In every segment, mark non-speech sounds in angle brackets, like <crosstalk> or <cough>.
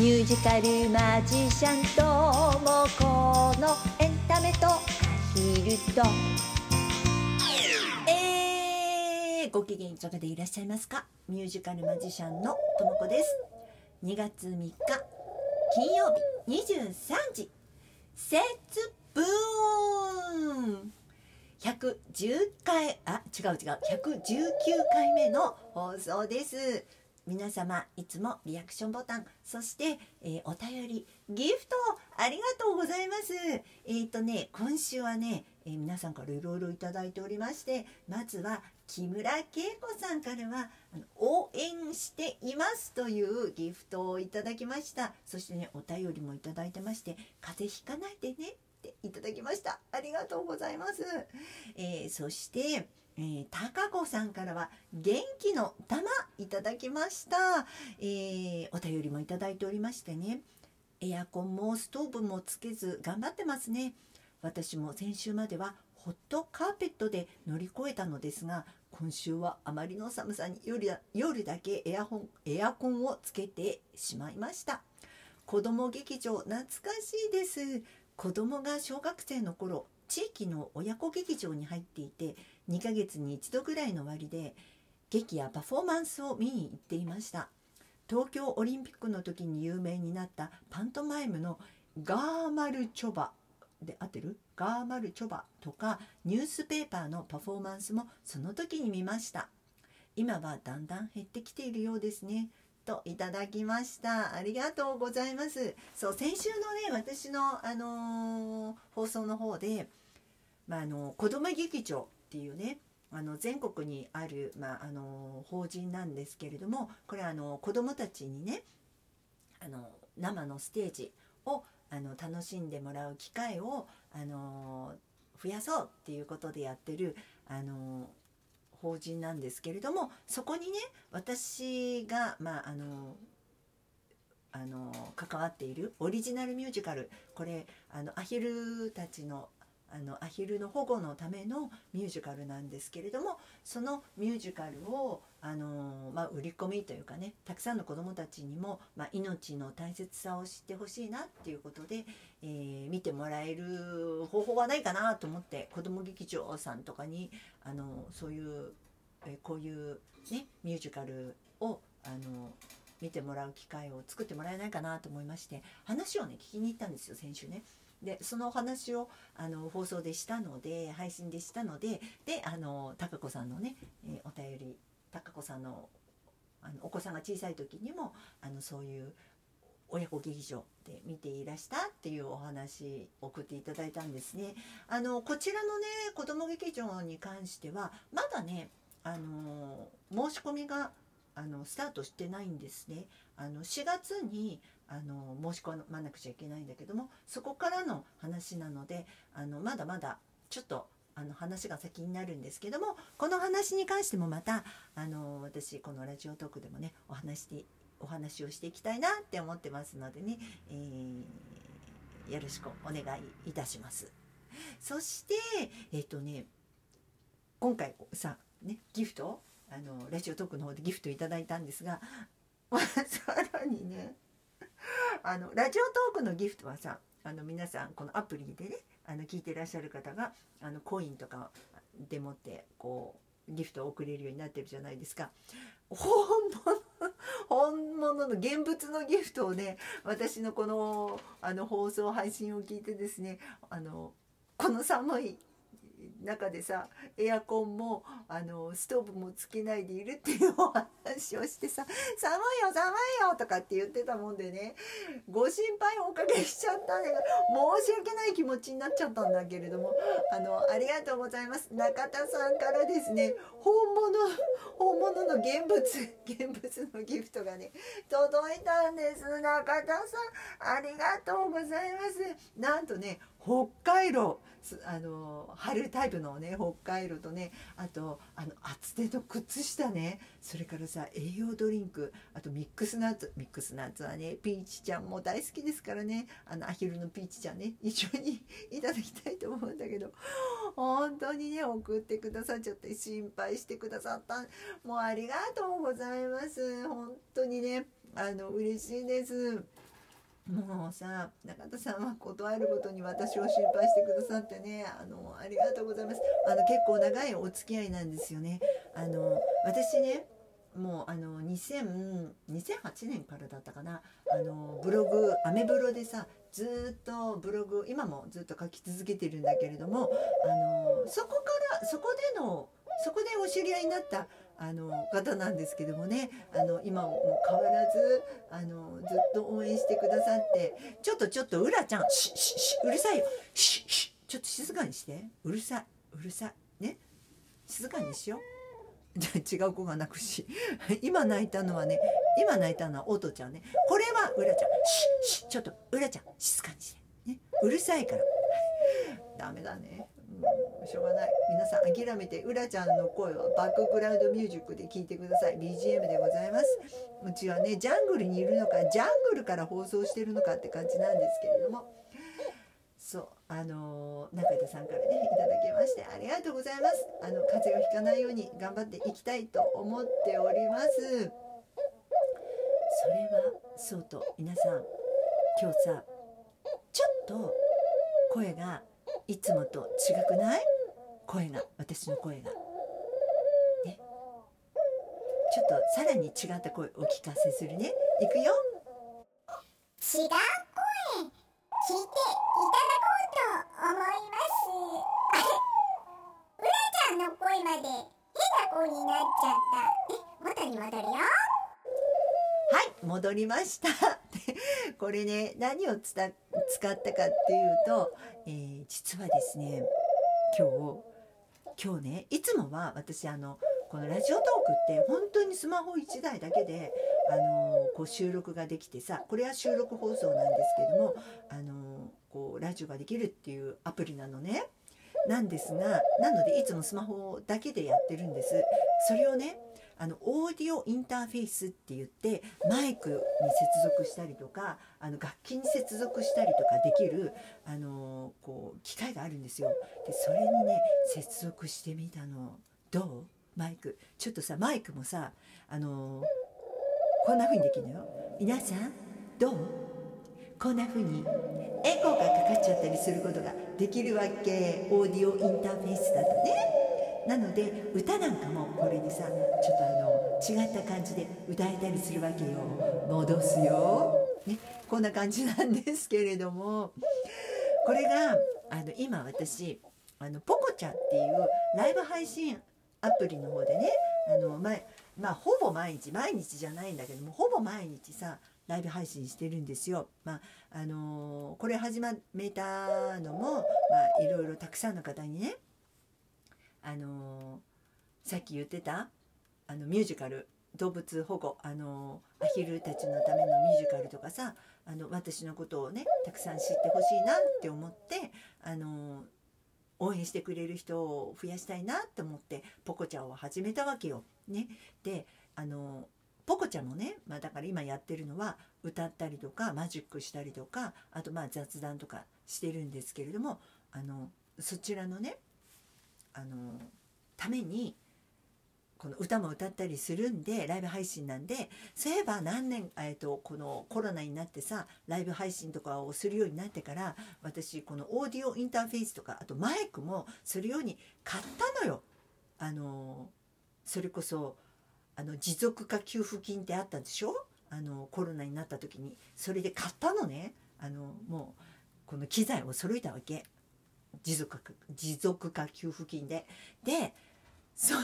ミュージカルマジシャンともこのエンタメとアヒルと。えー、ご機嫌いかがでいらっしゃいますか？ミュージカルマジシャンのともこです。2月3日金曜日23時節分110回あ違う違う。119回目の放送です。皆様いつもリアクションボタンそして、えー、お便りギフトありがとうございます。えっ、ー、とね今週はね、えー、皆さんからいろいろいただいておりましてまずは木村恵子さんからは応援していますというギフトをいただきました。そしてねお便りもいただいてまして風邪ひかないでねっていただきました。ありがとうございます、え、そしてえー、高子さんからは元気の玉いただきました、えー、お便りもいただいておりましてね。エアコンもストーブもつけず頑張ってますね。私も先週まではホットカーペットで乗り越えたのですが今週はあまりの寒さに夜夜だけエアホンエアコンをつけてしまいました。子供劇場懐かしいです。子供が小学生の頃地域の親子劇場に入っていて2ヶ月に1度ぐらいの割で劇やパフォーマンスを見に行っていました。東京オリンピックの時に有名になったパントマイムのガーマルチョバで合ってる？ガーマルチョバとかニュースペーパーのパフォーマンスもその時に見ました。今はだんだん減ってきているようですね。といただきました。ありがとうございます。そう先週のね私のあのー、放送の方でまあ、あの子ども劇場っていうねあの全国にある、まあ、あの法人なんですけれどもこれはあの子どもたちにねあの生のステージをあの楽しんでもらう機会をあの増やそうっていうことでやってるあの法人なんですけれどもそこにね私が、まあ、あのあの関わっているオリジナルミュージカルこれあのアヒルたちのあのアヒルの保護のためのミュージカルなんですけれどもそのミュージカルをあの、まあ、売り込みというかねたくさんの子どもたちにも、まあ、命の大切さを知ってほしいなっていうことで、えー、見てもらえる方法はないかなと思って子ども劇場さんとかにあのそういう、えー、こういう、ね、ミュージカルをあの見てもらう機会を作ってもらえないかなと思いまして話をね聞きに行ったんですよ先週ね。でそのお話をあの放送でしたので配信でしたのでであの高子さんのね、えー、お便り高子さんのあのお子さんが小さい時にもあのそういう親子劇場で見ていらしたっていうお話送っていただいたんですね。あのこちらのね子ども劇場に関してはまだねあの申し込みがあのスタートしてないんですね。あの4月にあの申し込まなくちゃいけないんだけどもそこからの話なのであのまだまだちょっとあの話が先になるんですけどもこの話に関してもまたあの私このラジオトークでもねお話しお話をしていきたいなって思ってますのでね、えー、よろしくお願いいたします。そしてえっ、ー、とね今回さねギフトあのラジオトークの方でギフトいただいたんですが <laughs> さらにねあのラジオトークのギフトはさあの皆さんこのアプリでねあの聞いてらっしゃる方があのコインとかでもってこうギフトを送れるようになってるじゃないですか。本物本物の現物のギフトをね私のこのあの放送配信を聞いてですねあのこの寒い中でさエアコンもあのストーブもつけないでいるっていうお話をしてさ「寒いよ寒いよ」とかって言ってたもんでねご心配おかけしちゃったんだけど申し訳ない気持ちになっちゃったんだけれどもあのありがとうございます。中田さんからですね本物 <laughs> 本物の現物現物のギフトがね届いたんです。中田さんありがとうございます。なんとね北海道あの春タイプのね北海道とねあとあの厚手の靴下ねそれからさ栄養ドリンクあとミックスナッツミックスナッツはねピーチちゃんも大好きですからねあのアヒルのピーチちゃんね一緒に <laughs> いただきたいと思うんだけど本当にね送ってくださっちゃって心配してくださった。もうありがとうございます。本当にね。あの嬉しいです。もうさ中田さんは断るごとに私を心配してくださってね。あのありがとうございます。あの結構長いお付き合いなんですよね。あの私ねもうあの2000 2008年からだったかな。あのブログアメブロでさずっとブログ今もずっと書き続けてるんだけれどもあのそこからそこでのそこでお知り合いになったあの方なんですけどもねあの今も変わらずあのずっと応援してくださってちょっとちょっとうらちゃんしししうるさいよ。ししちょっと静かにして。うるさい。うるさい。ね。静かにしよう。じ <laughs> ゃ違う子が泣くし。<laughs> 今泣いたのはね今泣いたのはおとちゃんね。これはうらちゃん。ししちょっとうらちゃん静かにして、ね、うるさいから。ダメだね、しょうがない。皆さん諦めてうらちゃんの声はバックグラウンドミュージックで聴いてください。BGM でございます。うちはねジャングルにいるのかジャングルから放送してるのかって感じなんですけれども。そうあのー、中田さんからねいただきましてありがとうございます。あの風邪をひかないように頑張っていきたいと思っております。それはそうと皆さん今日さちょっと声がいつもと違くない？声が私の声が。ね。ちょっとさらに違った声お聞かせするね。いくよ。違う声聞いていただこうと思います。あれうらちゃんの声まで変な声になっちゃった。え、元に戻るよ。はい、戻りました。<laughs> これね、何をつた使ったかっていうと、えー実はですね、今日、今日ね、いつもは私あの、このラジオトークって本当にスマホ1台だけで、あのこう収録ができてさ、これは収録放送なんですけども、あのこうラジオができるっていうアプリなのね。なんですが、なのでいつもスマホだけでやってるんです。それをね、あのオーディオインターフェースって言ってマイクに接続したりとかあの楽器に接続したりとかできるあのこう機械があるんですよ。でそれにね接続してみたのどう？マイクちょっとさマイクもさあのこんな風にできるのよ。皆さんどう？こんな風にエコーがかかっちゃったりすることができるわけオーディオインターフェースだとね。なので歌なんかもこれでさちょっとあの違った感じで歌えたりするわけよ。戻すよ、ね、こんな感じなんですけれども。これがあの今私あのポコチャっていうライブ配信アプリの方でねあの前まあほぼ毎日毎日じゃないんだけどもほぼ毎日さライブ配信してるんですよ。まああのこれ始めたのも、まあ、いろいろたくさんの方にねあのさっき言ってたあのミュージカル動物保護あのアヒルたちのためのミュージカルとかさあの私のことをねたくさん知ってほしいなって思ってあの応援してくれる人を増やしたいなって思ってポコちゃんを始めたわけよ。ね、であのポコちゃんもね、まあ、だから今やってるのは歌ったりとかマジックしたりとかあとまあ雑談とかしてるんですけれどもあのそちらのねためにこの歌も歌ったりするんでライブ配信なんでそういえば何年、えー、とこのコロナになってさライブ配信とかをするようになってから私このオーディオインターフェースとかあとマイクもするように買ったのよ。あのそれこそあの持続化給付金ってあったんでしょ？あのコロナになった時にそれで買ったのねあのもうこの機材を揃えたわけ持続持続化給付金で。でその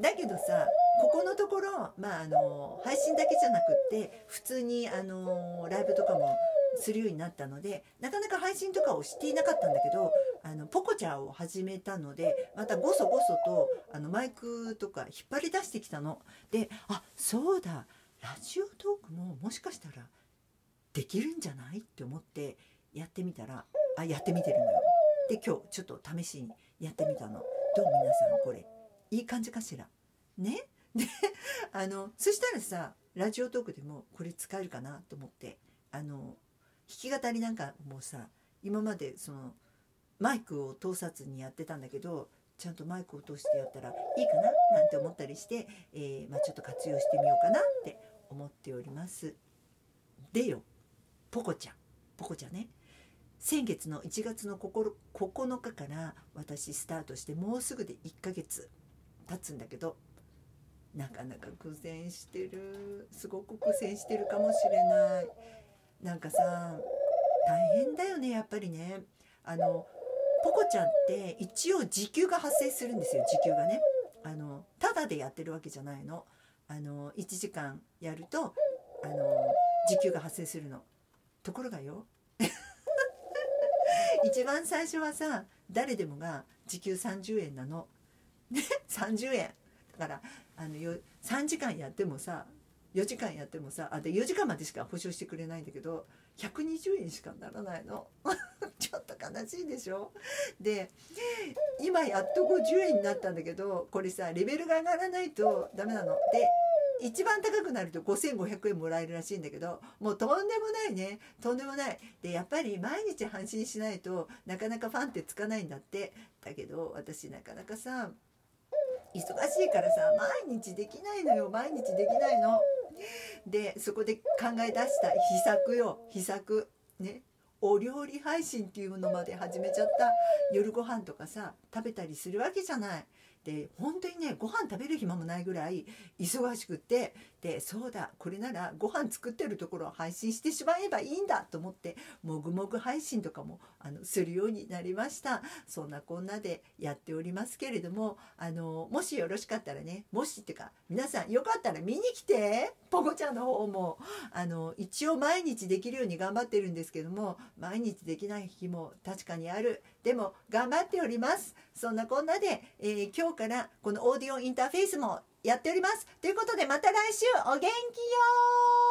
だけどさここのところ、まあ、あの配信だけじゃなくって普通にあのライブとかもするようになったのでなかなか配信とかをしていなかったんだけどあのポコチャを始めたのでまたごそごそとあのマイクとか引っ張り出してきたの。であそうだラジオトークももしかしたらできるんじゃないって思ってやってみたらあやってみてるのよ。で今日ちょっと試しにやってみたの。どう？皆さんこれいい感じかしら？ね？<laughs> であのそしたらさラジオトークでもこれ使えるかなと思ってあの弾き語りなんかもさ今までそのマイクを通さずにやってたんだけどちゃんとマイクを通してやったらいいかな？なんて思ったりして、えーまあ、ちょっと活用してみようかなって思っております。でよポコちゃん。ポコちゃんね。先月の1月の9日から私スタートしてもうすぐで1ヶ月。経つんだけどなかなか苦戦してるすごく苦戦してるかもしれない。なんかさ大変だよねやっぱりね。あのポコちゃんって一応時給が発生するんですよ時給がね。あのただでやってるわけじゃないの。あの1時間やるとあの時給が発生するの。ところがよ <laughs> 一番最初はさ誰でもが時給30円なの。<laughs> ね30円。だからあのよ3時間やってもさ4時間やってもさあで4時間までしか保証してくれないんだけど120円しかならないの。<laughs> ちょっと悲しいでしょ？で今やっと50円になったんだけどこれさレベルが上がらないとダメなの。で一番高くなると5500円もらえるらしいんだけどもうとんでもないね。とんでもない。でやっぱり毎日配信しないとなかなかファンってつかないんだって。だけど私なかなかさ忙しいからさ毎日できないのよ毎日できないの。でそこで考え出した秘策よ秘策ねお料理配信っていうのまで始めちゃった夜ご飯とかさ食べたりするわけじゃない。で本当にねご飯食べる暇もないぐらい忙しくってでそうだこれならご飯作ってるところを配信してしまえばいいんだと思ってもぐもぐ配信とかもあのするようになりました。そんなこんなでやっておりますけれどもあのもしよろしかったらねもしっていうか皆さんよかったら見に来てポコちゃんの方もあの一応毎日できるように頑張ってるんですけども毎日できない日も確かにある。でも頑張っております。そんなこんなで、えー今日からこのオーディオインターフェースもやっております。ということでまた来週お元気よー！